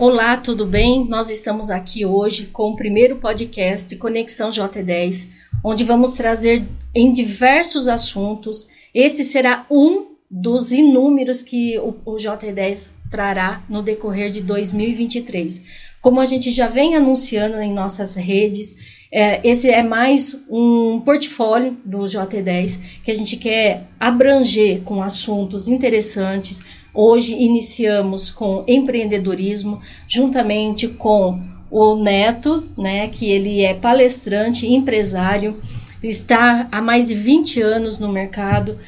Olá, tudo bem? Nós estamos aqui hoje com o primeiro podcast Conexão J10, onde vamos trazer em diversos assuntos. Esse será um dos inúmeros que o, o J10 trará no decorrer de 2023. Como a gente já vem anunciando em nossas redes, é, esse é mais um portfólio do J10 que a gente quer abranger com assuntos interessantes, Hoje iniciamos com empreendedorismo, juntamente com o Neto, né, que ele é palestrante, empresário, está há mais de 20 anos no mercado,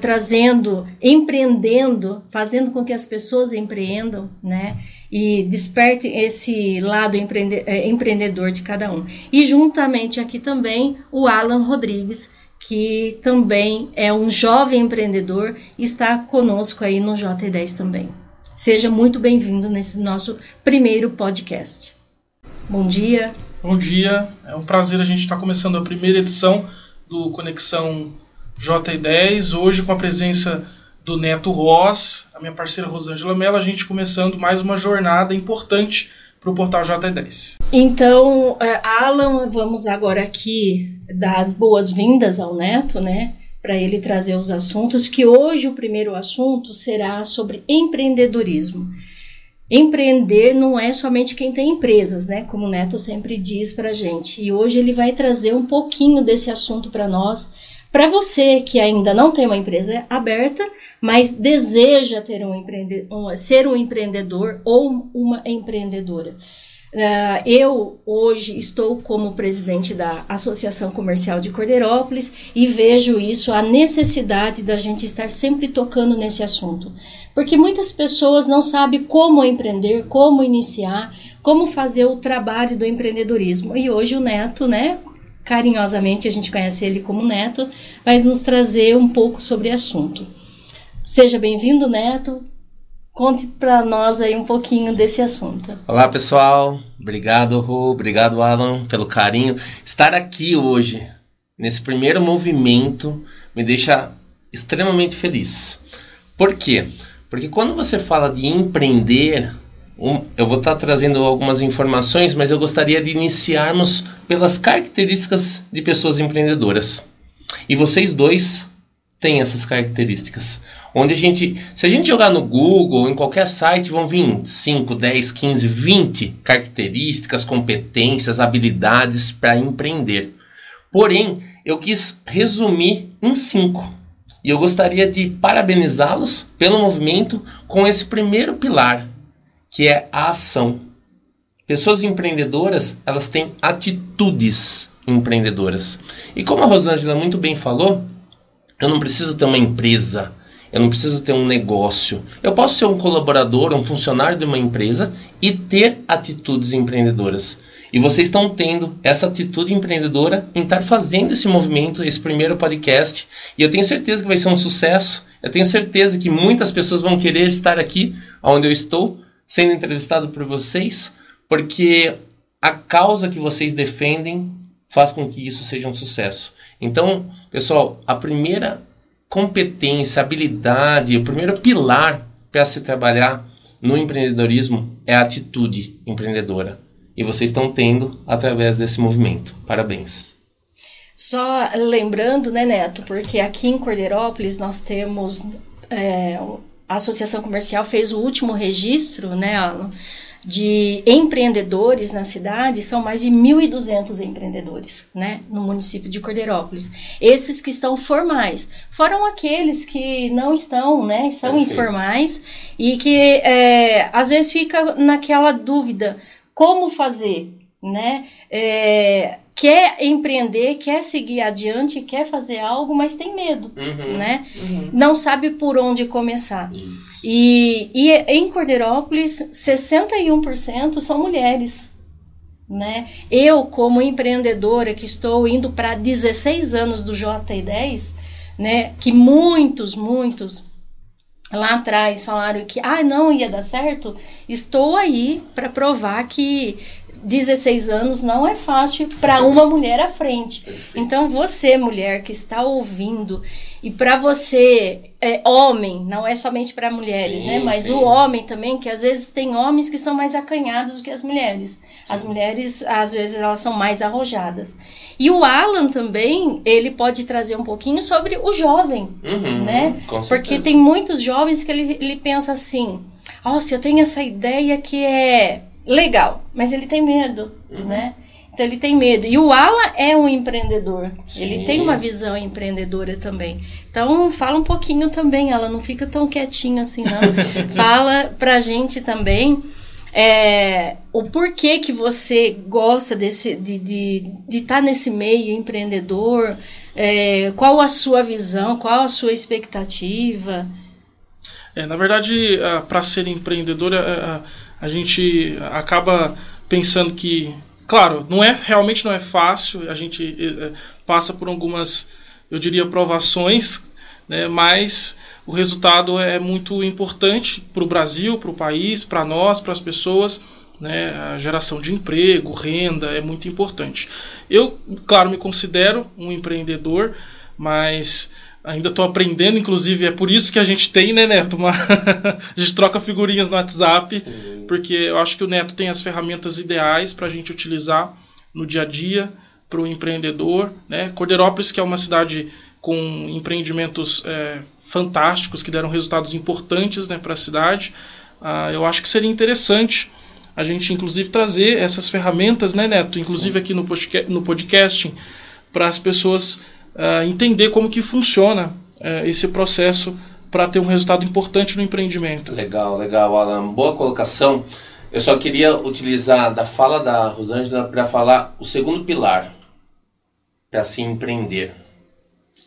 trazendo, empreendendo, fazendo com que as pessoas empreendam, né? E desperte esse lado empreende é, empreendedor de cada um. E juntamente aqui também o Alan Rodrigues, que também é um jovem empreendedor e está conosco aí no J10 também. Seja muito bem-vindo nesse nosso primeiro podcast. Bom dia. Bom dia, é um prazer a gente estar começando a primeira edição do Conexão J10, hoje com a presença do Neto Ross, a minha parceira Rosângela Mello, a gente começando mais uma jornada importante para o portal J10. Então, é, Alan, vamos agora aqui dar as boas-vindas ao Neto, né? Para ele trazer os assuntos, que hoje o primeiro assunto será sobre empreendedorismo. Empreender não é somente quem tem empresas, né? Como o Neto sempre diz para gente. E hoje ele vai trazer um pouquinho desse assunto para nós para você que ainda não tem uma empresa aberta, mas deseja ter um empreende ser um empreendedor ou uma empreendedora. Uh, eu hoje estou como presidente da Associação Comercial de Cordeirópolis e vejo isso, a necessidade da gente estar sempre tocando nesse assunto. Porque muitas pessoas não sabem como empreender, como iniciar, como fazer o trabalho do empreendedorismo. E hoje o Neto, né, carinhosamente a gente conhece ele como Neto, vai nos trazer um pouco sobre o assunto. Seja bem-vindo, Neto. Conte para nós aí um pouquinho desse assunto. Olá, pessoal. Obrigado, Ru. Obrigado, Alan, pelo carinho. Estar aqui hoje, nesse primeiro movimento, me deixa extremamente feliz. Por quê? Porque quando você fala de empreender, um, eu vou estar trazendo algumas informações, mas eu gostaria de iniciarmos pelas características de pessoas empreendedoras. E vocês dois têm essas características. Onde a gente, se a gente jogar no Google em qualquer site, vão vir 5, 10, 15, 20 características, competências, habilidades para empreender. Porém, eu quis resumir em cinco. E eu gostaria de parabenizá-los pelo movimento com esse primeiro pilar, que é a ação. Pessoas empreendedoras, elas têm atitudes empreendedoras. E como a Rosângela muito bem falou, eu não preciso ter uma empresa, eu não preciso ter um negócio. Eu posso ser um colaborador, um funcionário de uma empresa e ter atitudes empreendedoras. E vocês estão tendo essa atitude empreendedora em estar fazendo esse movimento, esse primeiro podcast. E eu tenho certeza que vai ser um sucesso. Eu tenho certeza que muitas pessoas vão querer estar aqui onde eu estou, sendo entrevistado por vocês, porque a causa que vocês defendem faz com que isso seja um sucesso. Então, pessoal, a primeira competência, habilidade, o primeiro pilar para se trabalhar no empreendedorismo é a atitude empreendedora. E vocês estão tendo através desse movimento. Parabéns. Só lembrando, né, Neto, porque aqui em Cordeirópolis nós temos é, a Associação Comercial fez o último registro, né, de empreendedores na cidade, são mais de 1.200 empreendedores, né, no município de Cordeirópolis. Esses que estão formais, foram aqueles que não estão, né, são Perfeito. informais e que é, às vezes fica naquela dúvida, como fazer, né, é, quer empreender, quer seguir adiante, quer fazer algo, mas tem medo, uhum, né? Uhum. Não sabe por onde começar. Isso. E, e em Cordeirópolis, 61% são mulheres. Né? Eu, como empreendedora que estou indo para 16 anos do J10, né, que muitos, muitos lá atrás falaram que ah, não ia dar certo, estou aí para provar que 16 anos não é fácil para uma mulher à frente. Perfeito. Então, você, mulher que está ouvindo, e para você, é, homem, não é somente para mulheres, sim, né? Mas sim. o homem também, que às vezes tem homens que são mais acanhados do que as mulheres. As mulheres, às vezes, elas são mais arrojadas. E o Alan também, ele pode trazer um pouquinho sobre o jovem, uhum, né? Porque tem muitos jovens que ele, ele pensa assim, nossa, eu tenho essa ideia que é legal, mas ele tem medo, uhum. né? Então ele tem medo. E o Alan é um empreendedor. Sim. Ele tem uma visão empreendedora também. Então fala um pouquinho também, Alan, não fica tão quietinho assim, não. fala pra gente também é, o porquê que você gosta desse, de estar de, de tá nesse meio empreendedor, é, qual a sua visão, qual a sua expectativa. É, na verdade, para ser empreendedor, a, gente acaba pensando que, claro, não é realmente não é fácil, a gente é, passa por algumas, eu diria, provações, né, mas o resultado é muito importante para o Brasil, para o país, para nós, para as pessoas. Né, a geração de emprego, renda é muito importante. Eu, claro, me considero um empreendedor, mas ainda estou aprendendo, inclusive é por isso que a gente tem, né, Neto? Uma a gente troca figurinhas no WhatsApp, Sim. porque eu acho que o Neto tem as ferramentas ideais para a gente utilizar no dia a dia para o empreendedor. Né? Cordeirópolis, que é uma cidade com empreendimentos é, fantásticos que deram resultados importantes né, para a cidade. Ah, eu acho que seria interessante a gente, inclusive, trazer essas ferramentas, né, Neto? Inclusive Sim. aqui no, podcast, no podcasting, para as pessoas uh, entender como que funciona uh, esse processo para ter um resultado importante no empreendimento. Legal, legal, Alan. Boa colocação. Eu só queria utilizar da fala da Rosângela para falar o segundo pilar para se empreender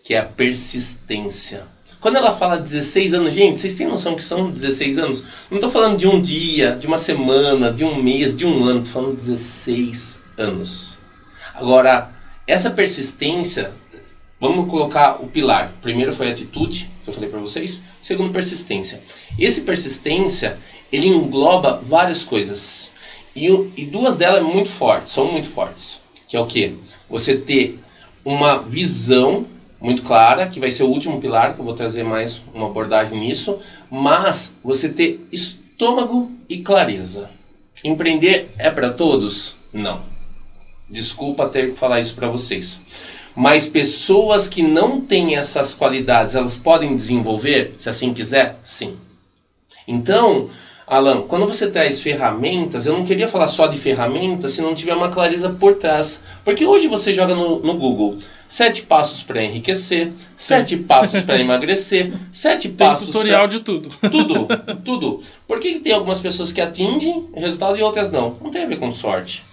que é a persistência. Quando ela fala 16 anos, gente, vocês têm noção que são 16 anos? Não estou falando de um dia, de uma semana, de um mês, de um ano, estou falando 16 anos. Agora, essa persistência, vamos colocar o pilar. Primeiro foi atitude, que eu falei para vocês. Segundo, persistência. Esse persistência, ele engloba várias coisas. E, e duas delas muito fortes, são muito fortes. Que é o que? Você ter uma visão muito clara, que vai ser o último pilar, que eu vou trazer mais uma abordagem nisso, mas você ter estômago e clareza. Empreender é para todos? Não. Desculpa ter que falar isso para vocês. Mas pessoas que não têm essas qualidades, elas podem desenvolver, se assim quiser? Sim. Então, Alan, quando você traz ferramentas, eu não queria falar só de ferramentas se não tiver uma clareza por trás. Porque hoje você joga no, no Google sete passos para enriquecer, sete passos para emagrecer, sete tem passos. tutorial pra... de tudo. Tudo, tudo. Por que, que tem algumas pessoas que atingem o resultado e outras não? Não tem a ver com sorte.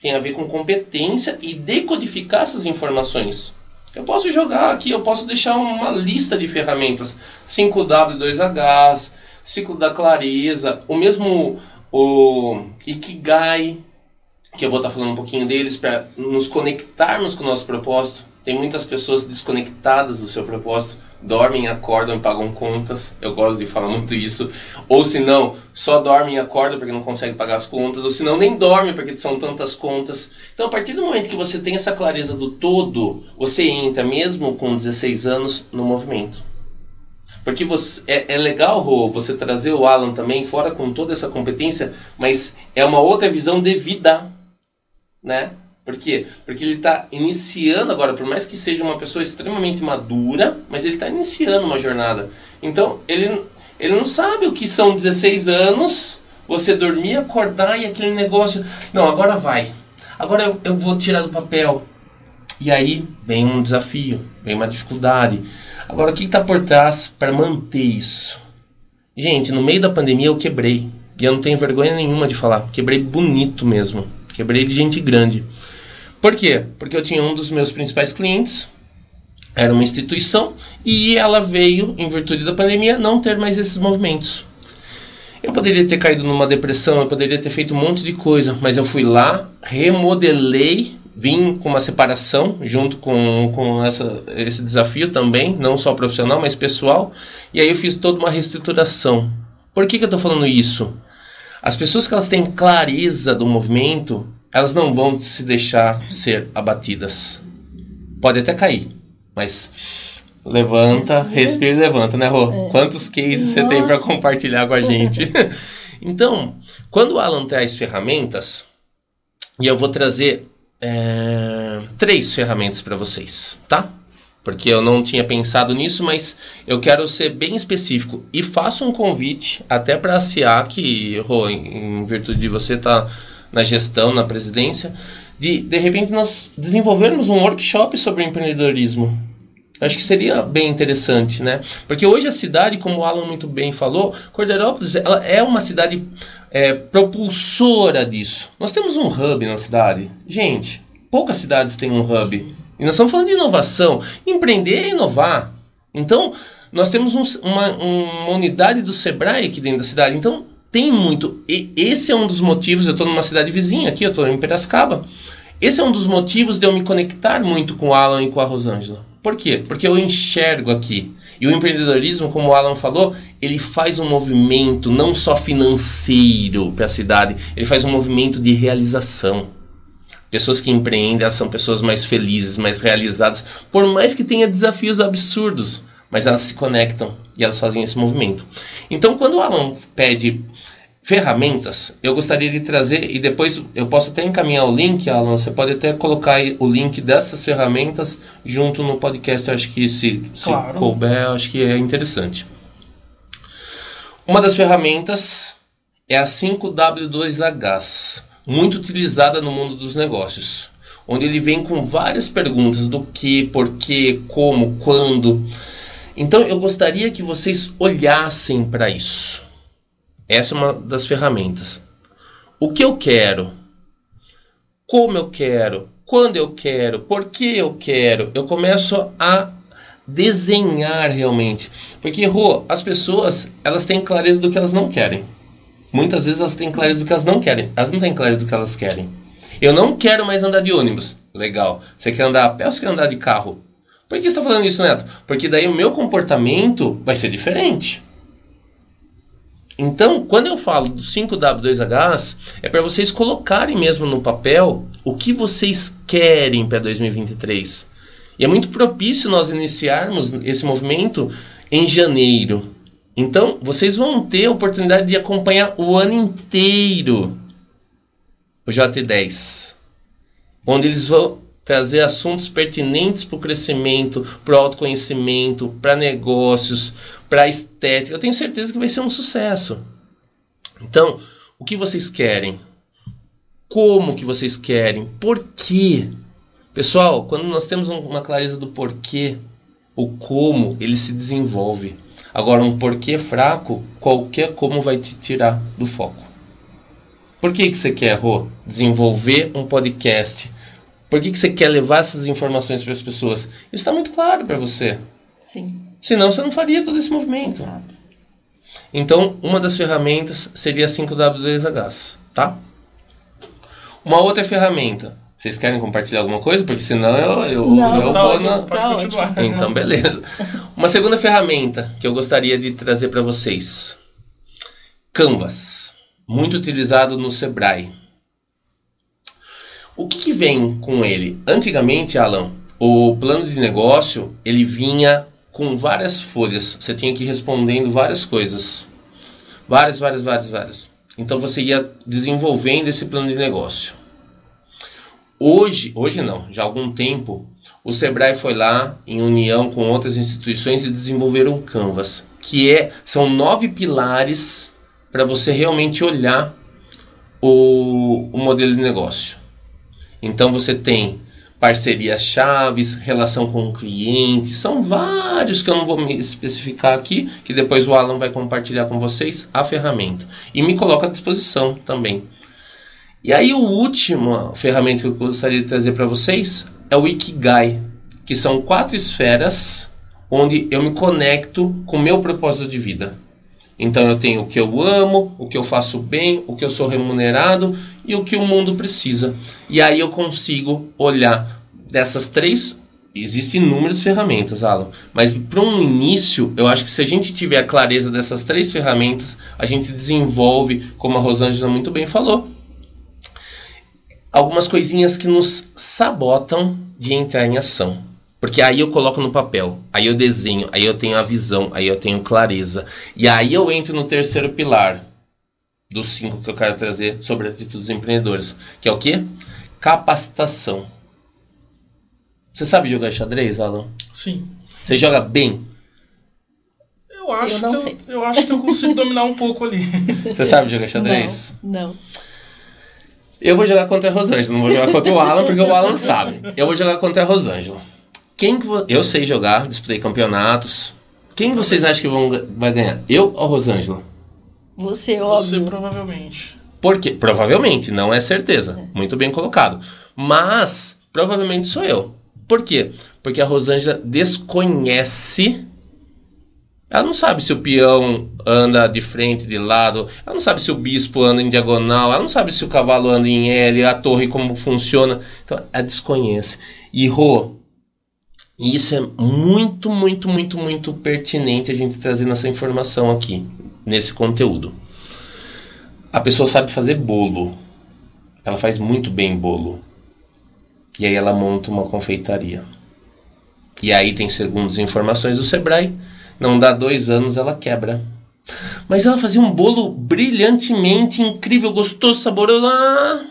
Tem a ver com competência e decodificar essas informações. Eu posso jogar aqui, eu posso deixar uma lista de ferramentas. 5W2Hs, ciclo da clareza, o mesmo o Ikigai, que eu vou estar falando um pouquinho deles para nos conectarmos com o nosso propósito. Tem muitas pessoas desconectadas do seu propósito, dormem, acordam e pagam contas. Eu gosto de falar muito isso. Ou se não, só dormem e acordam porque não conseguem pagar as contas, ou se não, nem dormem porque são tantas contas. Então, a partir do momento que você tem essa clareza do todo, você entra, mesmo com 16 anos, no movimento. Porque você, é, é legal, você trazer o Alan também fora com toda essa competência, mas é uma outra visão de vida, né? Por quê? Porque ele está iniciando agora, por mais que seja uma pessoa extremamente madura, mas ele está iniciando uma jornada. Então, ele, ele não sabe o que são 16 anos, você dormir, acordar e aquele negócio. Não, agora vai. Agora eu, eu vou tirar do papel. E aí vem um desafio, vem uma dificuldade. Agora, o que está por trás para manter isso? Gente, no meio da pandemia eu quebrei. E eu não tenho vergonha nenhuma de falar. Quebrei bonito mesmo. Quebrei de gente grande. Por quê? Porque eu tinha um dos meus principais clientes, era uma instituição, e ela veio, em virtude da pandemia, não ter mais esses movimentos. Eu poderia ter caído numa depressão, eu poderia ter feito um monte de coisa, mas eu fui lá, remodelei vim com uma separação junto com, com essa, esse desafio também, não só profissional, mas pessoal. E aí eu fiz toda uma reestruturação. Por que, que eu estou falando isso? As pessoas que elas têm clareza do movimento, elas não vão se deixar ser abatidas. Pode até cair, mas levanta, respira e levanta, né, Rô? É. Quantos cases Nossa. você tem para compartilhar com a gente? então, quando o Alan traz ferramentas, e eu vou trazer é, três ferramentas para vocês, tá? Porque eu não tinha pensado nisso, mas eu quero ser bem específico e faço um convite até para a SIAC, Rô, em virtude de você estar tá na gestão, na presidência, de de repente nós desenvolvermos um workshop sobre empreendedorismo. Acho que seria bem interessante, né? Porque hoje a cidade, como o Alan muito bem falou, Cordeirópolis ela é uma cidade é, propulsora disso. Nós temos um hub na cidade. Gente, poucas cidades têm um hub. E nós estamos falando de inovação. Empreender é inovar. Então, nós temos um, uma, uma unidade do Sebrae aqui dentro da cidade. Então, tem muito. E esse é um dos motivos. Eu estou numa cidade vizinha aqui, eu estou em Piracicaba. Esse é um dos motivos de eu me conectar muito com o Alan e com a Rosângela. Por quê? Porque eu enxergo aqui. E o empreendedorismo, como o Alan falou, ele faz um movimento não só financeiro para a cidade, ele faz um movimento de realização. Pessoas que empreendem, elas são pessoas mais felizes, mais realizadas, por mais que tenha desafios absurdos, mas elas se conectam e elas fazem esse movimento. Então, quando o Alan pede ferramentas, eu gostaria de trazer, e depois eu posso até encaminhar o link, Alan, você pode até colocar o link dessas ferramentas junto no podcast, eu acho que se, claro. se couber, eu acho que é interessante. Uma das ferramentas é a 5W2H, muito utilizada no mundo dos negócios, onde ele vem com várias perguntas do que, porquê, como, quando. Então eu gostaria que vocês olhassem para isso essa é uma das ferramentas. O que eu quero? Como eu quero? Quando eu quero? Por que eu quero? Eu começo a desenhar realmente. Porque, Rô, as pessoas, elas têm clareza do que elas não querem. Muitas vezes elas têm clareza do que elas não querem. Elas não têm clareza do que elas querem. Eu não quero mais andar de ônibus. Legal. Você quer andar a pé ou você quer andar de carro? Por que você está falando isso, Neto? Porque daí o meu comportamento vai ser diferente. Então, quando eu falo do 5W2Hs, é para vocês colocarem mesmo no papel o que vocês querem para 2023. E é muito propício nós iniciarmos esse movimento em janeiro. Então, vocês vão ter a oportunidade de acompanhar o ano inteiro o JT10, onde eles vão trazer assuntos pertinentes para o crescimento, para o autoconhecimento, para negócios, para estética. Eu tenho certeza que vai ser um sucesso. Então, o que vocês querem? Como que vocês querem? Por quê? Pessoal, quando nós temos uma clareza do porquê, o como ele se desenvolve. Agora, um porquê fraco, qualquer como vai te tirar do foco. Por que, que você quer, Rô? Desenvolver um podcast por que, que você quer levar essas informações para as pessoas? Isso está muito claro para você. Sim. Senão você não faria todo esse movimento. Exato. Então, uma das ferramentas seria 5W2Hs, tá? Uma outra ferramenta. Vocês querem compartilhar alguma coisa? Porque senão eu, eu, não, eu tá vou ótimo, na. Pode tá continuar. Então, beleza. Uma segunda ferramenta que eu gostaria de trazer para vocês: Canvas. Muito utilizado no Sebrae. O que, que vem com ele? Antigamente, Alan, o plano de negócio ele vinha com várias folhas. Você tinha que ir respondendo várias coisas. Várias, várias, várias, várias. Então você ia desenvolvendo esse plano de negócio. Hoje, hoje não, já há algum tempo, o Sebrae foi lá em união com outras instituições e desenvolveram um Canvas, que é são nove pilares para você realmente olhar o, o modelo de negócio. Então você tem parcerias chaves, relação com o cliente, são vários que eu não vou me especificar aqui, que depois o Alan vai compartilhar com vocês a ferramenta e me coloca à disposição também. E aí o último ferramenta que eu gostaria de trazer para vocês é o Ikigai, que são quatro esferas onde eu me conecto com o meu propósito de vida. Então eu tenho o que eu amo, o que eu faço bem, o que eu sou remunerado e o que o mundo precisa. E aí eu consigo olhar dessas três Existem inúmeras ferramentas, Alan. Mas para um início, eu acho que se a gente tiver a clareza dessas três ferramentas, a gente desenvolve, como a Rosângela muito bem falou, algumas coisinhas que nos sabotam de entrar em ação. Porque aí eu coloco no papel, aí eu desenho, aí eu tenho a visão, aí eu tenho clareza. E aí eu entro no terceiro pilar dos cinco que eu quero trazer sobre atitudes empreendedoras, que é o quê? Capacitação. Você sabe jogar xadrez, Alan? Sim. Você joga bem? Eu acho, Eu que, eu, eu acho que eu consigo dominar um pouco ali. Você sabe jogar xadrez? Não, não. Eu vou jogar contra a Rosângela, não vou jogar contra o Alan, porque o Alan sabe. Eu vou jogar contra a Rosângela. Quem que vo- Eu sei jogar, disputei campeonatos. Quem vocês acham que vão, vai ganhar? Eu ou Rosângela? Você, Você óbvio. provavelmente. Por quê? Provavelmente, não é certeza. Muito bem colocado. Mas, provavelmente sou eu. Por quê? Porque a Rosângela desconhece. Ela não sabe se o peão anda de frente, de lado. Ela não sabe se o bispo anda em diagonal. Ela não sabe se o cavalo anda em L, a torre como funciona. Então, ela desconhece. E, Rô, isso é muito, muito, muito, muito pertinente a gente trazer essa informação aqui, nesse conteúdo. A pessoa sabe fazer bolo. Ela faz muito bem bolo. E aí ela monta uma confeitaria. E aí tem, segundo as informações do Sebrae, não dá dois anos ela quebra. Mas ela fazia um bolo brilhantemente incrível, gostoso, saboroso. Ah,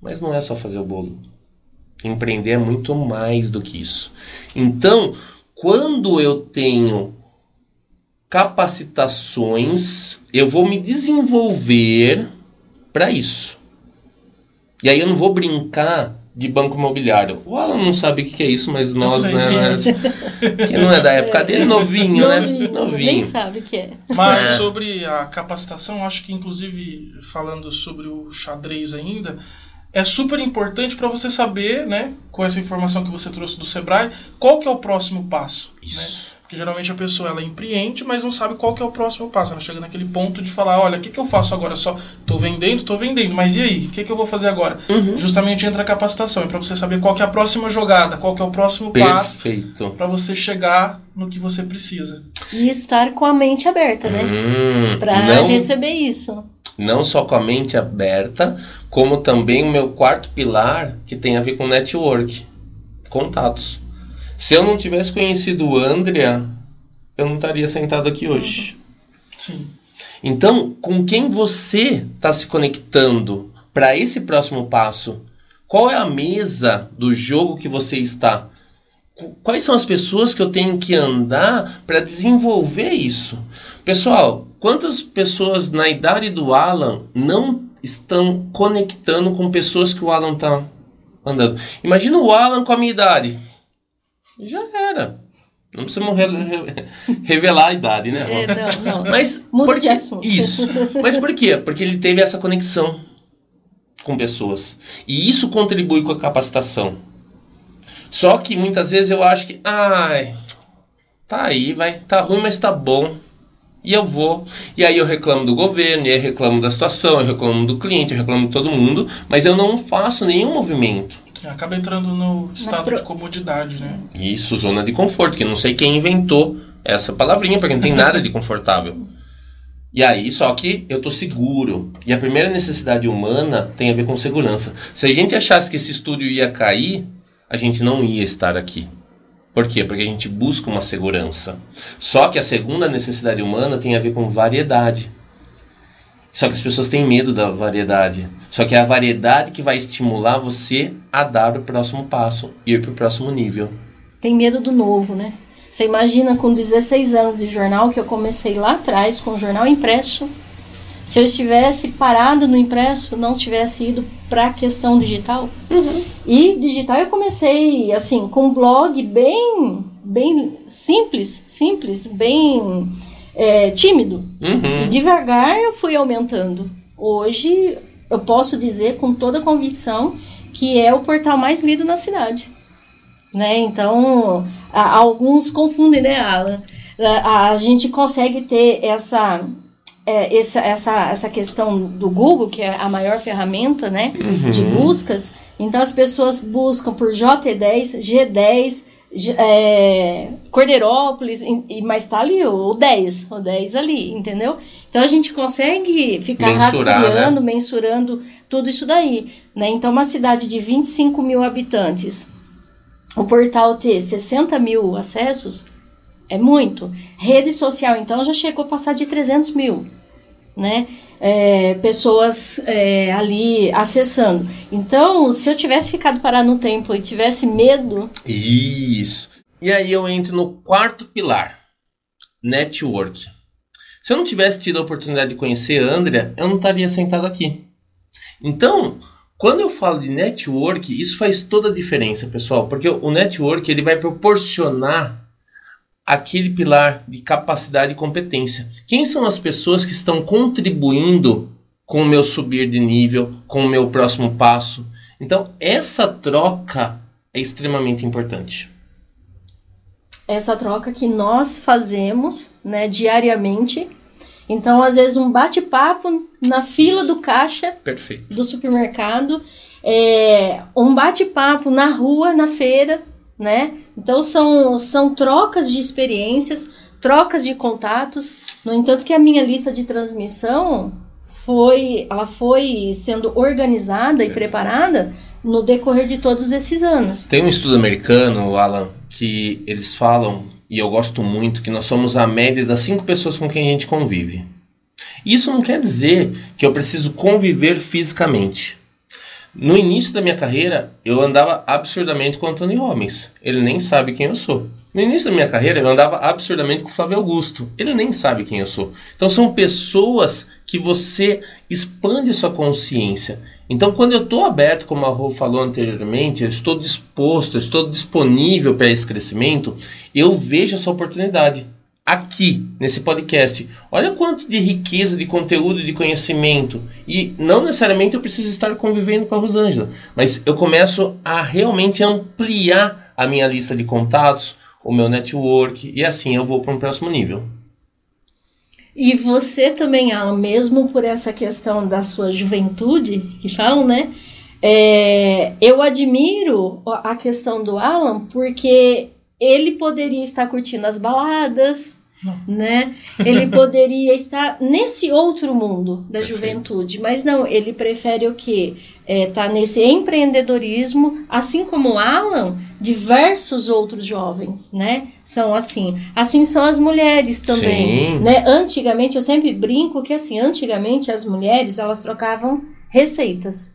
mas não é só fazer o bolo. Empreender é muito mais do que isso. Então, quando eu tenho capacitações, eu vou me desenvolver para isso. E aí eu não vou brincar de banco imobiliário. O Alan não sabe o que é isso, mas nós, sei, né? nós- que não é da época dele, novinho, né? Novinho, Nem sabe o que é. Mas É. sobre a capacitação, acho que inclusive falando sobre o xadrez ainda, é super importante para você saber, né, com essa informação que você trouxe do Sebrae, qual que é o próximo passo, Isso. né? Porque geralmente a pessoa ela empreende, mas não sabe qual que é o próximo passo. Ela chega naquele ponto de falar, olha, o que, que eu faço agora? Só tô vendendo, tô vendendo, mas e aí? O que, que eu vou fazer agora? Uhum. Justamente entra a capacitação, é para você saber qual que é a próxima jogada, qual que é o próximo passo Perfeito. para você chegar no que você precisa. E estar com a mente aberta, né? Hum, Pra não, receber isso. Não só com a mente aberta, como também o meu quarto pilar, que tem a ver com network, contatos. Se eu não tivesse conhecido o Andrea, eu não estaria sentado aqui hoje. Sim. Então, com quem você está se conectando para esse próximo passo? Qual é a mesa do jogo que você está? Qu- Quais são as pessoas que eu tenho que andar para desenvolver isso? Pessoal, quantas pessoas na idade do Alan não estão conectando com pessoas que o Alan está andando? Imagina o Alan com a minha idade. Já era. Não precisa morrer, revelar a idade, né? É, não, não. Mas Muda por de assunto. Isso. Mas por quê? Porque ele teve essa conexão com pessoas. E isso contribui com a capacitação. Só que muitas vezes eu acho que, ai, tá aí, vai, tá ruim, mas tá bom. E eu vou. E aí eu reclamo do governo, e aí eu reclamo da situação, eu reclamo do cliente, eu reclamo de todo mundo, mas eu não faço nenhum movimento. Sim, acaba entrando no estado pro- de comodidade, né? Isso, zona de conforto, que não sei quem inventou essa palavrinha, porque não tem nada de confortável. E aí, só que eu tô seguro. E a primeira necessidade humana tem a ver com segurança. Se a gente achasse que esse estúdio ia cair, a gente não ia estar aqui. Por quê? Porque a gente busca uma segurança. Só que a segunda necessidade humana tem a ver com variedade. Só que as pessoas têm medo da variedade. Só que é a variedade que vai estimular você a dar o próximo passo, ir para o próximo nível. Tem medo do novo, né? Você imagina com 16 anos de jornal que eu comecei lá atrás com o jornal impresso. Se eu estivesse parada no impresso, não tivesse ido para a questão digital. E digital eu comecei assim com um blog bem, bem simples, simples, bem é, tímido. Uhum. E devagar eu fui aumentando. Hoje eu posso dizer com toda convicção que é o portal mais lido na cidade. Né? Então, a- alguns confundem, né, Alan? A, a gente consegue ter essa, é, essa, essa, essa questão do Google, que é a maior ferramenta né, de buscas. Então, as pessoas buscam por J10, G10, é, Cordeirópolis, e, mas tá ali o 10, o 10 ali, entendeu? Então a gente consegue ficar Mensurar, rastreando, né? mensurando tudo isso daí, né? Então uma cidade de 25 mil habitantes, o portal ter 60 mil acessos, é muito. Rede social, então, já chegou a passar de 300 mil, né? É, pessoas é, ali acessando. Então, se eu tivesse ficado parado no tempo e tivesse medo. Isso. E aí eu entro no quarto pilar: network. Se eu não tivesse tido a oportunidade de conhecer a Andrea, eu não estaria sentado aqui. Então, quando eu falo de network, isso faz toda a diferença, pessoal, porque o network ele vai proporcionar aquele pilar de capacidade e competência. Quem são as pessoas que estão contribuindo com o meu subir de nível, com o meu próximo passo? Então, essa troca é extremamente importante. Essa troca que nós fazemos, né, diariamente. Então, às vezes um bate-papo na fila do caixa Perfeito. do supermercado, é, um bate-papo na rua, na feira, né? Então são, são trocas de experiências, trocas de contatos. No entanto, que a minha lista de transmissão foi, ela foi sendo organizada e preparada no decorrer de todos esses anos. Tem um estudo americano, Alan, que eles falam, e eu gosto muito, que nós somos a média das cinco pessoas com quem a gente convive. Isso não quer dizer que eu preciso conviver fisicamente. No início da minha carreira, eu andava absurdamente com o Antônio Robbins. Ele nem sabe quem eu sou. No início da minha carreira, eu andava absurdamente com o Flávio Augusto. Ele nem sabe quem eu sou. Então são pessoas que você expande a sua consciência. Então, quando eu estou aberto, como a Rô falou anteriormente, eu estou disposto, eu estou disponível para esse crescimento, eu vejo essa oportunidade aqui nesse podcast. Olha quanto de riqueza de conteúdo, de conhecimento. E não necessariamente eu preciso estar convivendo com a Rosângela, mas eu começo a realmente ampliar a minha lista de contatos, o meu network, e assim eu vou para um próximo nível. E você também, mesmo por essa questão da sua juventude, que falam, né? É, eu admiro a questão do Alan porque ele poderia estar curtindo as baladas, não. né? Ele poderia estar nesse outro mundo da juventude, mas não, ele prefere o quê? É, tá nesse empreendedorismo, assim como o Alan, diversos outros jovens, né? São assim. Assim são as mulheres também, Sim. né? Antigamente, eu sempre brinco que assim, antigamente as mulheres, elas trocavam receitas.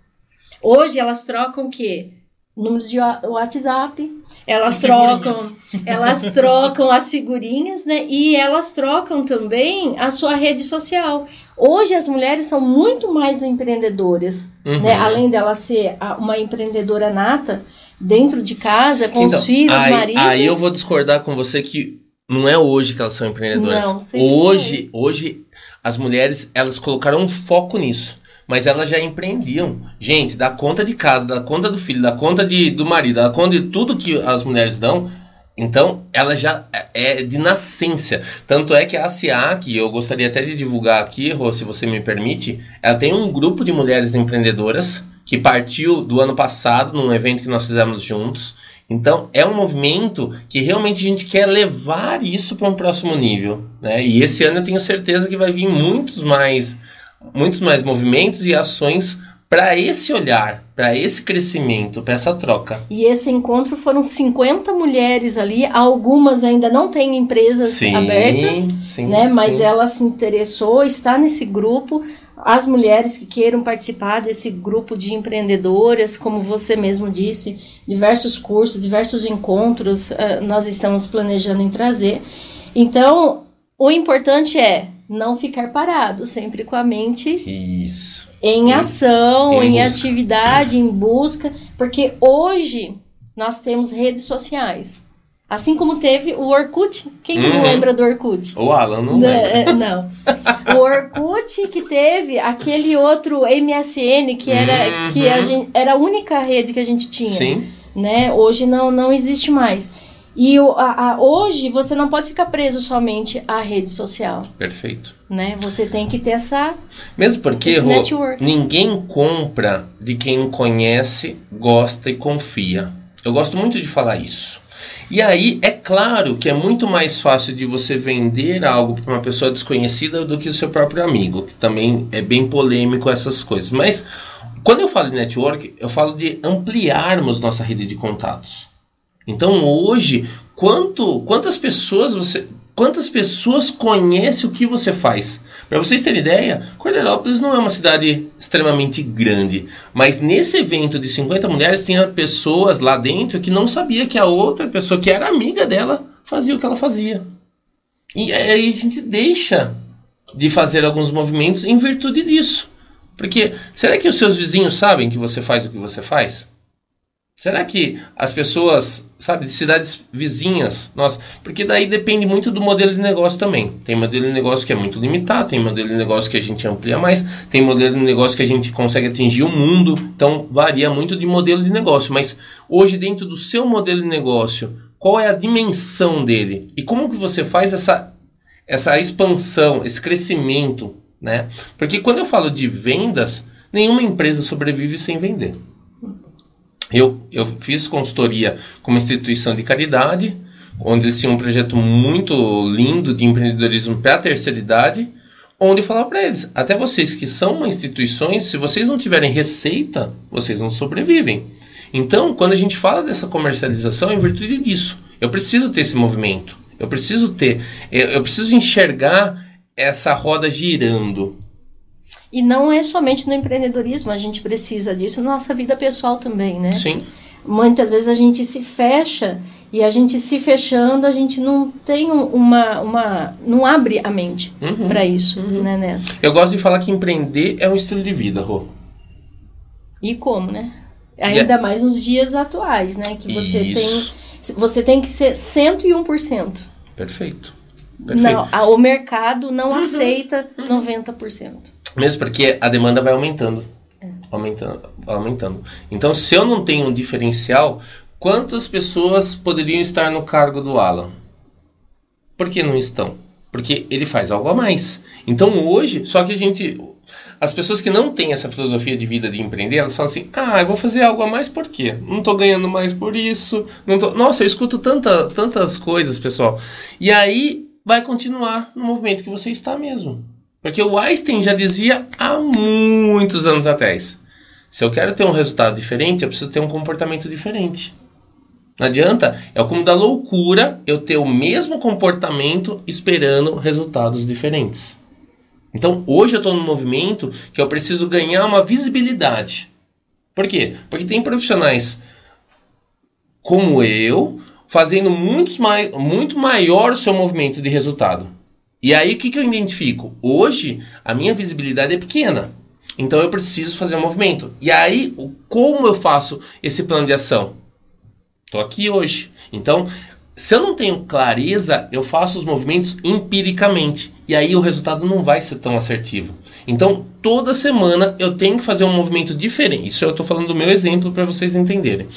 Hoje elas trocam o quê? Números de WhatsApp, elas trocam, elas trocam as figurinhas, né? E elas trocam também a sua rede social. Hoje as mulheres são muito mais empreendedoras, uhum. né? Além dela ser uma empreendedora nata dentro de casa com então, os filhos, aí, marido. Aí eu vou discordar com você que não é hoje que elas são empreendedoras. Não, hoje, hoje as mulheres elas colocaram um foco nisso mas elas já empreendiam. Gente, dá conta de casa, dá conta do filho, dá conta de, do marido, dá conta de tudo que as mulheres dão. Então, ela já é de nascença. Tanto é que a SIAC, eu gostaria até de divulgar aqui, Rô, se você me permite, ela tem um grupo de mulheres empreendedoras que partiu do ano passado, num evento que nós fizemos juntos. Então, é um movimento que realmente a gente quer levar isso para um próximo nível. Né? E esse ano eu tenho certeza que vai vir muitos mais muitos mais movimentos e ações para esse olhar, para esse crescimento, para essa troca. E esse encontro foram 50 mulheres ali, algumas ainda não têm empresas sim, abertas, sim, né? Mas sim. ela se interessou, está nesse grupo. As mulheres que queiram participar desse grupo de empreendedoras, como você mesmo disse, diversos cursos, diversos encontros, uh, nós estamos planejando em trazer. Então, o importante é não ficar parado, sempre com a mente Isso. em ação, em, em atividade, em busca, porque hoje nós temos redes sociais. Assim como teve o Orkut. Quem uhum. não lembra do Orkut? O Alan não lembra. É, não. O Orkut que teve aquele outro MSN que era, uhum. que a gente, era a única rede que a gente tinha. Sim. Né? Hoje não, não existe mais. E a, a, hoje você não pode ficar preso somente à rede social. Perfeito. Né? Você tem que ter essa. Mesmo porque Rô, ninguém compra de quem conhece, gosta e confia. Eu gosto muito de falar isso. E aí, é claro que é muito mais fácil de você vender algo para uma pessoa desconhecida do que o seu próprio amigo, que também é bem polêmico essas coisas. Mas quando eu falo de network, eu falo de ampliarmos nossa rede de contatos. Então hoje, quanto, quantas pessoas você. Quantas pessoas conhecem o que você faz? Para vocês terem ideia, Cordeirópolis não é uma cidade extremamente grande, mas nesse evento de 50 mulheres tinha pessoas lá dentro que não sabia que a outra pessoa que era amiga dela fazia o que ela fazia. E aí a gente deixa de fazer alguns movimentos em virtude disso. Porque será que os seus vizinhos sabem que você faz o que você faz? Será que as pessoas, sabe, de cidades vizinhas, nossa, porque daí depende muito do modelo de negócio também. Tem modelo de negócio que é muito limitado, tem modelo de negócio que a gente amplia mais, tem modelo de negócio que a gente consegue atingir o mundo, então varia muito de modelo de negócio. Mas hoje, dentro do seu modelo de negócio, qual é a dimensão dele? E como que você faz essa, essa expansão, esse crescimento, né? Porque quando eu falo de vendas, nenhuma empresa sobrevive sem vender. Eu, eu fiz consultoria com uma instituição de caridade, onde eles tinham um projeto muito lindo de empreendedorismo para a terceira idade, onde eu falava para eles, até vocês que são instituições, se vocês não tiverem receita, vocês não sobrevivem. Então, quando a gente fala dessa comercialização, é em virtude disso. Eu preciso ter esse movimento. Eu preciso ter, eu, eu preciso enxergar essa roda girando. E não é somente no empreendedorismo, a gente precisa disso na nossa vida pessoal também, né? Sim. Muitas vezes a gente se fecha e a gente se fechando, a gente não tem uma. uma não abre a mente Uhum, para isso, uhum. né, Neto? Eu gosto de falar que empreender é um estilo de vida, Rô. E como, né? Ainda mais nos dias atuais, né? Que você Isso. tem. Você tem que ser 101%. Perfeito. Perfeito. Não, a- o mercado não aceita 90%. Mesmo porque a demanda vai aumentando. Aumentando, aumentando. Então, se eu não tenho um diferencial, quantas pessoas poderiam estar no cargo do Alan? Por que não estão? Porque ele faz algo a mais. Então, hoje, só que a gente. As pessoas que não têm essa filosofia de vida de empreender, elas falam assim: ah, eu vou fazer algo a mais por quê? Não tô ganhando mais por isso. Não tô... Nossa, eu escuto tanta, tantas coisas, pessoal. E aí vai continuar no movimento que você está mesmo. Porque o Einstein já dizia há muitos anos atrás: se eu quero ter um resultado diferente, eu preciso ter um comportamento diferente. Não adianta, é como da loucura eu ter o mesmo comportamento esperando resultados diferentes. Então hoje eu estou num movimento que eu preciso ganhar uma visibilidade. Por quê? Porque tem profissionais como eu fazendo mai muito maior o seu movimento de resultado. E aí o que, que eu identifico? Hoje a minha visibilidade é pequena. Então eu preciso fazer um movimento. E aí, como eu faço esse plano de ação? Tô aqui hoje. Então, se eu não tenho clareza, eu faço os movimentos empiricamente. E aí o resultado não vai ser tão assertivo. Então, toda semana eu tenho que fazer um movimento diferente. Isso eu estou falando do meu exemplo para vocês entenderem.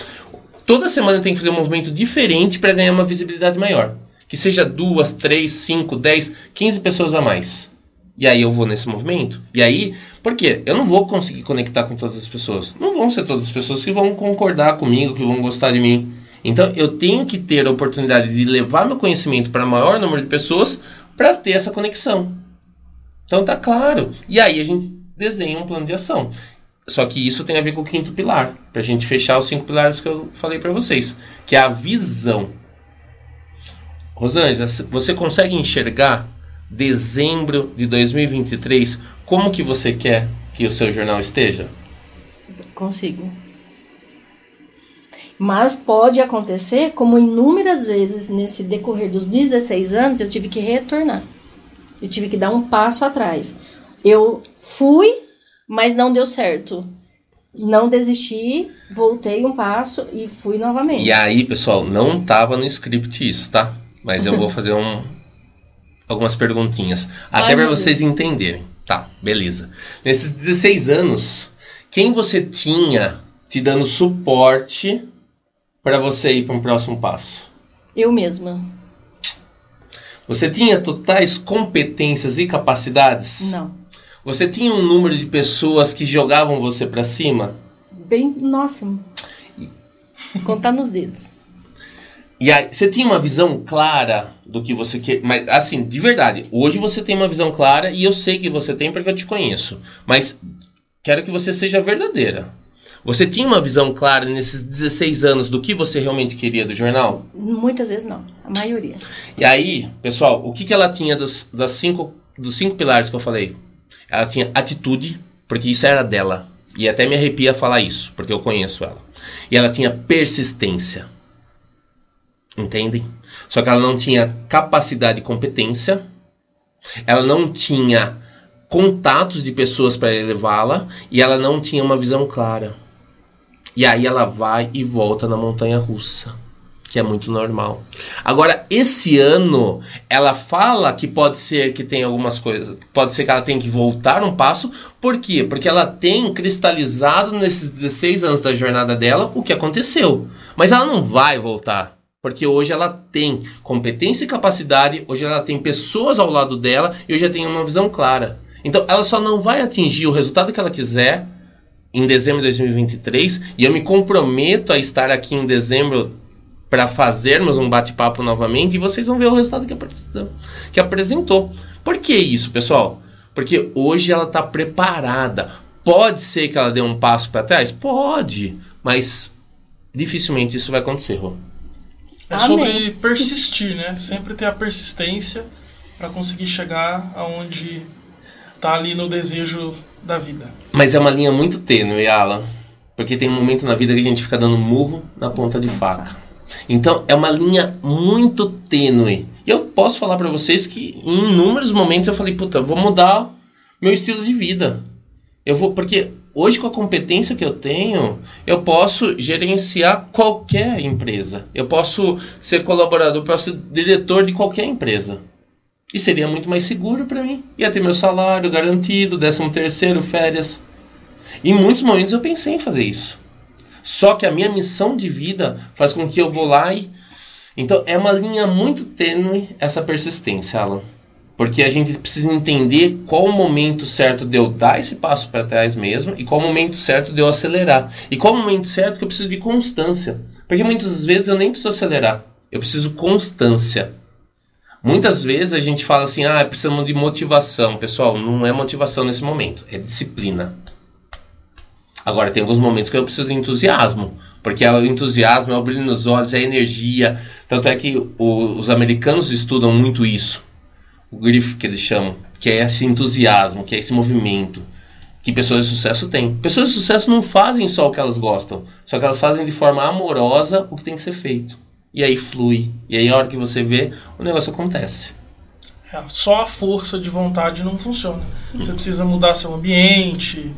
Toda semana eu tenho que fazer um movimento diferente para ganhar uma visibilidade maior. Que seja duas, três, cinco, dez, quinze pessoas a mais. E aí eu vou nesse movimento. E aí, por quê? Eu não vou conseguir conectar com todas as pessoas. Não vão ser todas as pessoas que vão concordar comigo, que vão gostar de mim. Então eu tenho que ter a oportunidade de levar meu conhecimento para maior número de pessoas para ter essa conexão. Então tá claro. E aí a gente desenha um plano de ação. Só que isso tem a ver com o quinto pilar, para a gente fechar os cinco pilares que eu falei para vocês, que é a visão. Rosângela, você consegue enxergar dezembro de 2023 como que você quer que o seu jornal esteja? Consigo. Mas pode acontecer, como inúmeras vezes nesse decorrer dos 16 anos, eu tive que retornar. Eu tive que dar um passo atrás. Eu fui, mas não deu certo. Não desisti, voltei um passo e fui novamente. E aí, pessoal, não tava no script isso, tá? Mas eu vou fazer um, algumas perguntinhas. Até para vocês Deus. entenderem. Tá, beleza. Nesses 16 anos, quem você tinha te dando suporte para você ir para um próximo passo? Eu mesma. Você tinha totais competências e capacidades? Não. Você tinha um número de pessoas que jogavam você para cima? Bem, nossa. Contar nos dedos. E aí, você tinha uma visão clara do que você quer. Mas, assim, de verdade, hoje você tem uma visão clara e eu sei que você tem porque eu te conheço. Mas quero que você seja verdadeira. Você tinha uma visão clara nesses 16 anos do que você realmente queria do jornal? Muitas vezes não, a maioria. E aí, pessoal, o que, que ela tinha dos, das cinco, dos cinco pilares que eu falei? Ela tinha atitude, porque isso era dela. E até me arrepia falar isso, porque eu conheço ela. E ela tinha persistência. Entendem? Só que ela não tinha capacidade e competência. Ela não tinha contatos de pessoas para elevá-la. E ela não tinha uma visão clara. E aí ela vai e volta na montanha russa, que é muito normal. Agora, esse ano, ela fala que pode ser que tem algumas coisas, pode ser que ela tenha que voltar um passo. Por quê? Porque ela tem cristalizado nesses 16 anos da jornada dela o que aconteceu. Mas ela não vai voltar. Porque hoje ela tem competência e capacidade, hoje ela tem pessoas ao lado dela e hoje ela tem uma visão clara. Então ela só não vai atingir o resultado que ela quiser em dezembro de 2023 e eu me comprometo a estar aqui em dezembro para fazermos um bate-papo novamente e vocês vão ver o resultado que, que apresentou. Por que isso, pessoal? Porque hoje ela está preparada. Pode ser que ela dê um passo para trás? Pode, mas dificilmente isso vai acontecer, Rô. É sobre persistir, né? Sempre ter a persistência para conseguir chegar aonde tá ali no desejo da vida. Mas é uma linha muito tênue, Alan. Porque tem um momento na vida que a gente fica dando murro na ponta de faca. Então é uma linha muito tênue. E eu posso falar para vocês que em inúmeros momentos eu falei, puta, vou mudar meu estilo de vida. Eu vou, porque hoje com a competência que eu tenho, eu posso gerenciar qualquer empresa. Eu posso ser colaborador, posso ser diretor de qualquer empresa. E seria muito mais seguro para mim. Ia ter meu salário garantido, décimo terceiro, férias. Em muitos momentos eu pensei em fazer isso. Só que a minha missão de vida faz com que eu vou lá e. Então é uma linha muito tênue essa persistência, Alan. Porque a gente precisa entender qual o momento certo de eu dar esse passo para trás mesmo e qual o momento certo de eu acelerar. E qual o momento certo que eu preciso de constância. Porque muitas vezes eu nem preciso acelerar, eu preciso constância. Muitas vezes a gente fala assim, ah, precisamos de motivação. Pessoal, não é motivação nesse momento, é disciplina. Agora, tem alguns momentos que eu preciso de entusiasmo, porque o entusiasmo é o brilho nos olhos, é a energia. Tanto é que o, os americanos estudam muito isso. O grife que eles chamam, que é esse entusiasmo, que é esse movimento que pessoas de sucesso têm. Pessoas de sucesso não fazem só o que elas gostam, só que elas fazem de forma amorosa o que tem que ser feito e aí flui. E aí a hora que você vê, o negócio acontece. É, só a força de vontade não funciona. Você precisa mudar seu ambiente.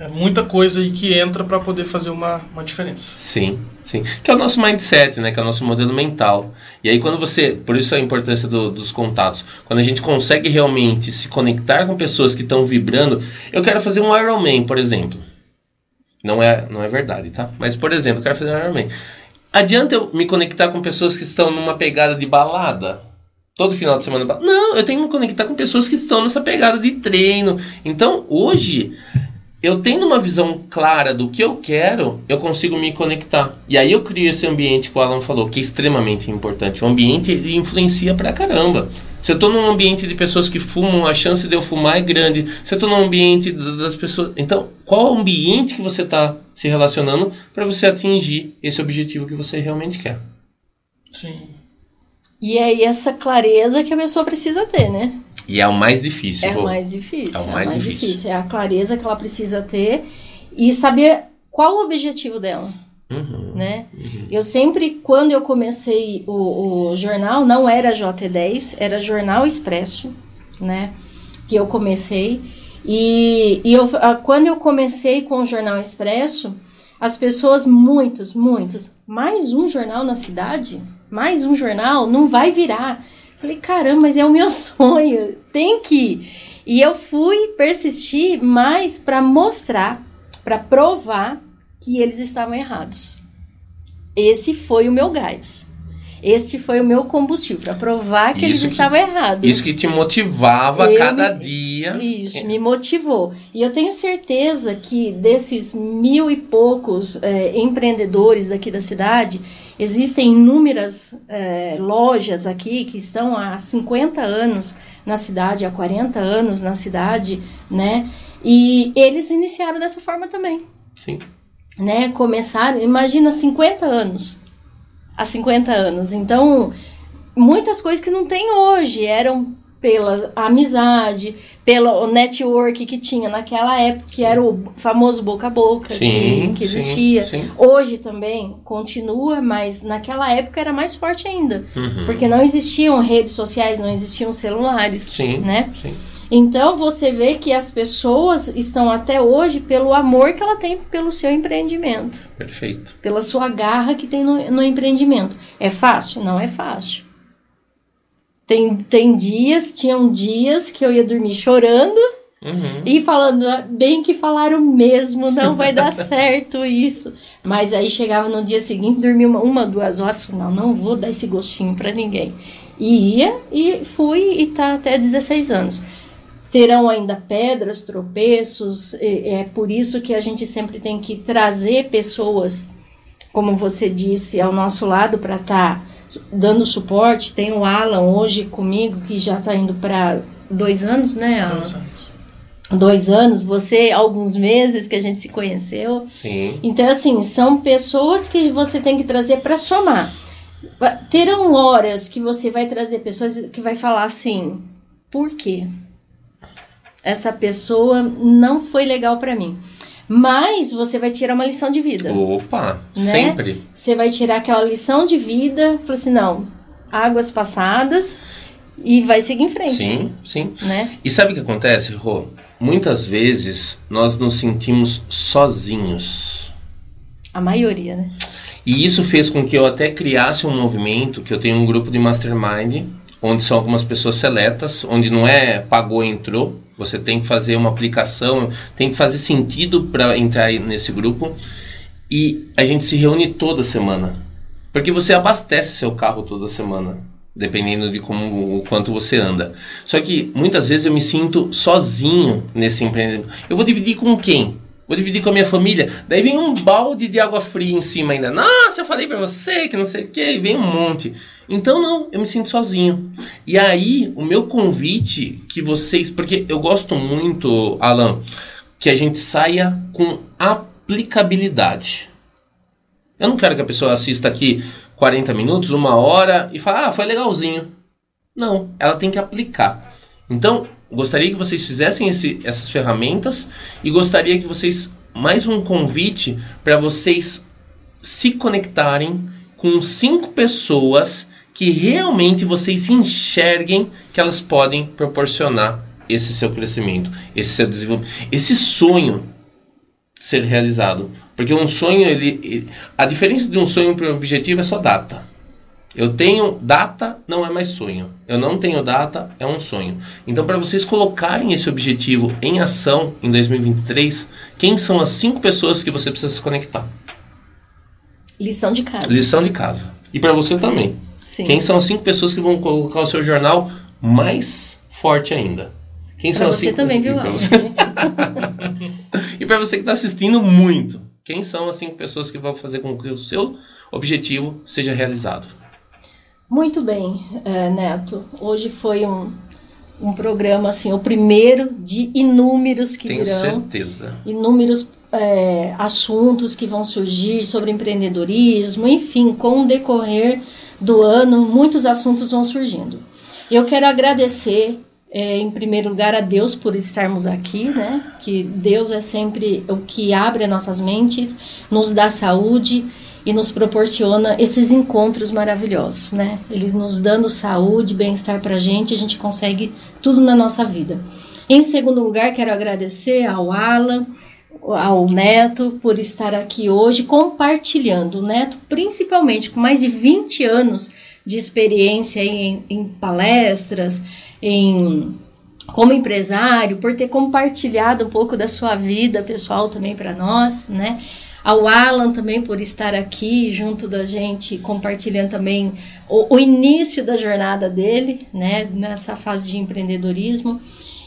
É, muita coisa aí que entra para poder fazer uma, uma diferença. Sim, sim. Que é o nosso mindset, né? Que é o nosso modelo mental. E aí quando você... Por isso a importância do, dos contatos. Quando a gente consegue realmente se conectar com pessoas que estão vibrando... Eu quero fazer um Ironman, por exemplo. Não é, não é verdade, tá? Mas, por exemplo, eu quero fazer um Ironman. Adianta eu me conectar com pessoas que estão numa pegada de balada? Todo final de semana. Não, eu tenho que me conectar com pessoas que estão nessa pegada de treino. Então, hoje, eu tendo uma visão clara do que eu quero, eu consigo me conectar. E aí eu crio esse ambiente que o Alan falou, que é extremamente importante. O ambiente influencia pra caramba. Se eu estou num ambiente de pessoas que fumam, a chance de eu fumar é grande. Se eu estou num ambiente das pessoas. Então, qual ambiente que você está se relacionando para você atingir esse objetivo que você realmente quer? Sim. E aí, essa clareza que a pessoa precisa ter, né? E é o mais difícil. É o mais difícil. É o mais, é mais difícil. difícil. É a clareza que ela precisa ter e saber qual o objetivo dela. Uhum, né? Uhum. Eu sempre, quando eu comecei o, o, jornal, não era JT10, era Jornal Expresso, né? Que eu comecei. E, e eu, quando eu comecei com o Jornal Expresso, as pessoas, muitos, muitos, mais um jornal na cidade? Mais um jornal? Não vai virar. Falei, caramba, mas é o meu sonho, tem que. E eu fui persistir mais para mostrar, para provar que eles estavam errados. Esse foi o meu gás. Esse foi o meu combustível, para provar que Isso eles estavam errados. Isso que te motivava Eu cada dia. Isso, me motivou. E eu tenho certeza que desses mil e poucos é, empreendedores daqui da cidade, existem inúmeras é, lojas aqui que estão há 50 anos na cidade, há 40 anos na cidade, né? E eles iniciaram dessa forma também, Sim. né? Começaram, imagina, 50 anos. Há 50 anos. Então, muitas coisas que não tem hoje eram pela amizade, pelo network que tinha naquela época, que era o famoso boca a boca Sim, que, que sim, existia. sim. Hoje também continua, mas naquela época era mais forte ainda. Uhum. Porque não existiam redes sociais, não existiam celulares, Sim. né? Sim. Então você vê que as pessoas estão até hoje pelo amor que ela tem pelo seu empreendimento, Perfeito. pela sua garra que tem no, no empreendimento. É fácil? Não é fácil. Tem, tem dias, tinham dias que eu ia dormir chorando Uhum. e falando, "Ah, bem que falaram mesmo, não vai dar certo isso. Mas aí chegava no dia seguinte, dormia uma, uma duas horas, falei, não, não vou dar esse gostinho pra ninguém. E ia, e fui, e tá até 16 anos. Terão ainda pedras, tropeços, é por isso que a gente sempre tem que trazer pessoas, como você disse, ao nosso lado para estar dando suporte. Tem o Alan hoje comigo, que já tá indo para dois anos, né, Alan? Dois anos. dois anos, você alguns meses que a gente se conheceu. Sim. Então, assim, são pessoas que você tem que trazer para somar. Terão horas que você vai trazer pessoas que vai falar assim: por quê? Essa pessoa não foi legal para mim. Mas você vai tirar uma lição de vida. Opa, Né? sempre. Você vai tirar aquela lição de vida, falar assim: não, águas passadas e vai seguir em frente. Sim, sim. Né? E sabe o que acontece, Rô? Muitas vezes nós nos sentimos sozinhos. A maioria, né? E isso fez com que eu até criasse um movimento, que eu tenho um grupo de mastermind, onde são algumas pessoas seletas, onde não é pagou entrou, você tem que fazer uma aplicação, tem que fazer sentido para entrar nesse grupo. E a gente se reúne toda semana. Porque você abastece seu carro toda semana, dependendo de como o quanto você anda. Só que muitas vezes eu me sinto sozinho nesse empreendimento. Eu vou dividir com quem? Vou dividir com a minha família. Daí vem um balde de água fria em cima ainda. Nossa, eu falei pra você que não sei o que. Vem um monte. Então não, eu me sinto sozinho. E aí, o meu convite que vocês. Porque eu gosto muito, Alan, que a gente saia com aplicabilidade. Eu não quero que a pessoa assista aqui 40 minutos, uma hora e fale, ah, foi legalzinho. Não, ela tem que aplicar. Então, gostaria que vocês fizessem esse, essas ferramentas e gostaria que vocês. Mais um convite para vocês se conectarem com cinco pessoas que realmente vocês enxerguem que elas podem proporcionar esse seu crescimento, esse seu desenvolvimento, esse sonho ser realizado. Porque um sonho, ele, ele- a diferença de um sonho para um objetivo é só data. Eu tenho data, não é mais sonho. Eu não tenho data, é um sonho. Então, para vocês colocarem esse objetivo em ação em 2023, quem são as cinco pessoas que você precisa se conectar? Lição de casa. Lição de casa. E para você também. Sim. Quem são as cinco pessoas que vão colocar o seu jornal mais forte ainda? Quem Pra são as você cinco também, viu, E e pra você que está assistindo muito, quem são as cinco pessoas que vão fazer com que o seu objetivo seja realizado? Muito bem, é, Neto. Hoje foi um, um programa, assim, o primeiro de inúmeros que Tenho virão. certeza. Inúmeros é, assuntos que vão surgir sobre empreendedorismo, enfim, com o decorrer do ano, muitos assuntos vão surgindo. Eu quero agradecer, é, em primeiro lugar, a Deus por estarmos aqui, né? Que Deus é sempre o que abre as nossas mentes, nos dá saúde e nos proporciona esses encontros maravilhosos, né? Eles nos dando saúde, bem-estar pra gente, a gente consegue tudo na nossa vida. Em segundo lugar, quero agradecer ao Alan, ao Neto por estar aqui hoje compartilhando. O Neto, principalmente, com mais de 20 anos de experiência em, em palestras, em como empresário, por ter compartilhado um pouco da sua vida pessoal também para nós, né? ao Alan também por estar aqui junto da gente, compartilhando também o, o início da jornada dele, né, nessa fase de empreendedorismo.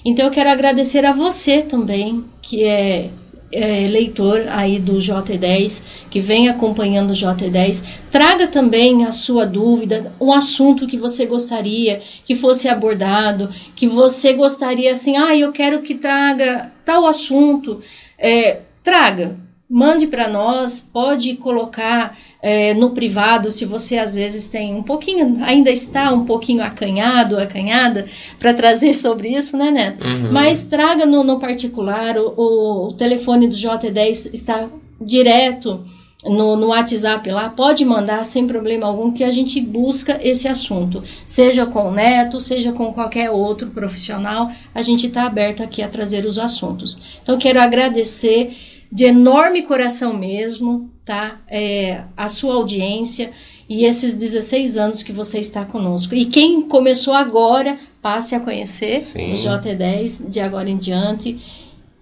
Então eu quero agradecer a você também, que é é, leitor aí do J10, que vem acompanhando o J10, traga também a sua dúvida, um assunto que você gostaria que fosse abordado, que você gostaria assim, ah, eu quero que traga tal assunto, é, traga, mande para nós, pode colocar é, no privado, se você às vezes tem um pouquinho, ainda está um pouquinho acanhado, acanhada, para trazer sobre isso, né, Neto? Uhum. Mas traga no, no particular, o, o telefone do J10 está direto no, no WhatsApp lá, pode mandar sem problema algum que a gente busca esse assunto, seja com o Neto, seja com qualquer outro profissional, a gente está aberto aqui a trazer os assuntos. Então, quero agradecer de enorme coração mesmo, tá? É, a sua audiência e esses 16 anos que você está conosco. E quem começou agora, passe a conhecer Sim. o J10 de agora em diante.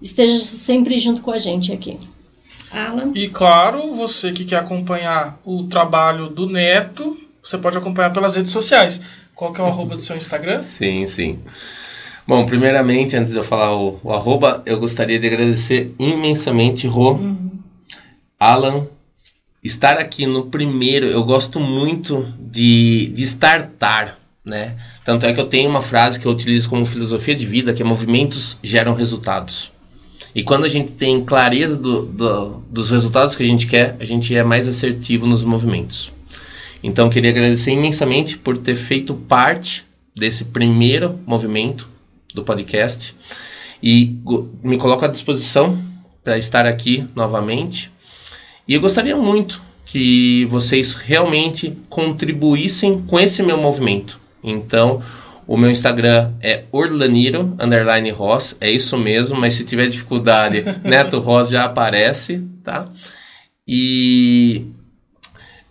Esteja sempre junto com a gente aqui. Alan. E claro, você que quer acompanhar o trabalho do Neto, você pode acompanhar pelas redes sociais. Qual que é o arroba do seu Instagram? Sim, sim. Bom, primeiramente, antes de eu falar o, o arroba, eu gostaria de agradecer imensamente, Rô, uhum. Alan, estar aqui no primeiro, eu gosto muito de, de startar, né? Tanto é que eu tenho uma frase que eu utilizo como filosofia de vida, que é movimentos geram resultados. E quando a gente tem clareza do, do, dos resultados que a gente quer, a gente é mais assertivo nos movimentos. Então, queria agradecer imensamente por ter feito parte desse primeiro movimento do podcast. E me coloco à disposição para estar aqui novamente. E eu gostaria muito que vocês realmente contribuíssem com esse meu movimento. Então, o meu Instagram é Orlaniro, underline Ross, é isso mesmo, mas se tiver dificuldade, Neto Ross já aparece, tá? E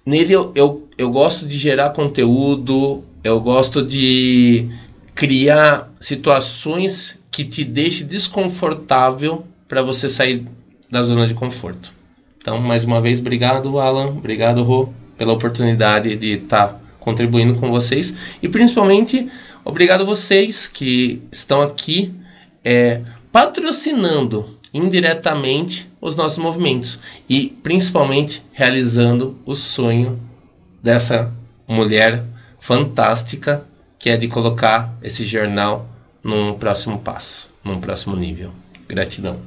nele eu, eu, eu gosto de gerar conteúdo, eu gosto de criar situações que te deixe desconfortável para você sair da zona de conforto. Então, mais uma vez, obrigado, Alan, obrigado, Rô, pela oportunidade de estar tá contribuindo com vocês e principalmente obrigado vocês que estão aqui é, patrocinando indiretamente os nossos movimentos e principalmente realizando o sonho dessa mulher fantástica que é de colocar esse jornal num próximo passo, num próximo nível. Gratidão.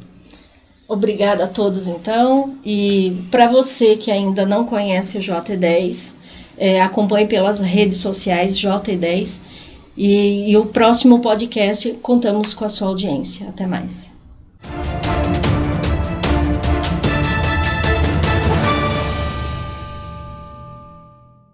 Obrigada a todos, então. E para você que ainda não conhece o J10, é, acompanhe pelas redes sociais J10. E, e o próximo podcast contamos com a sua audiência. Até mais.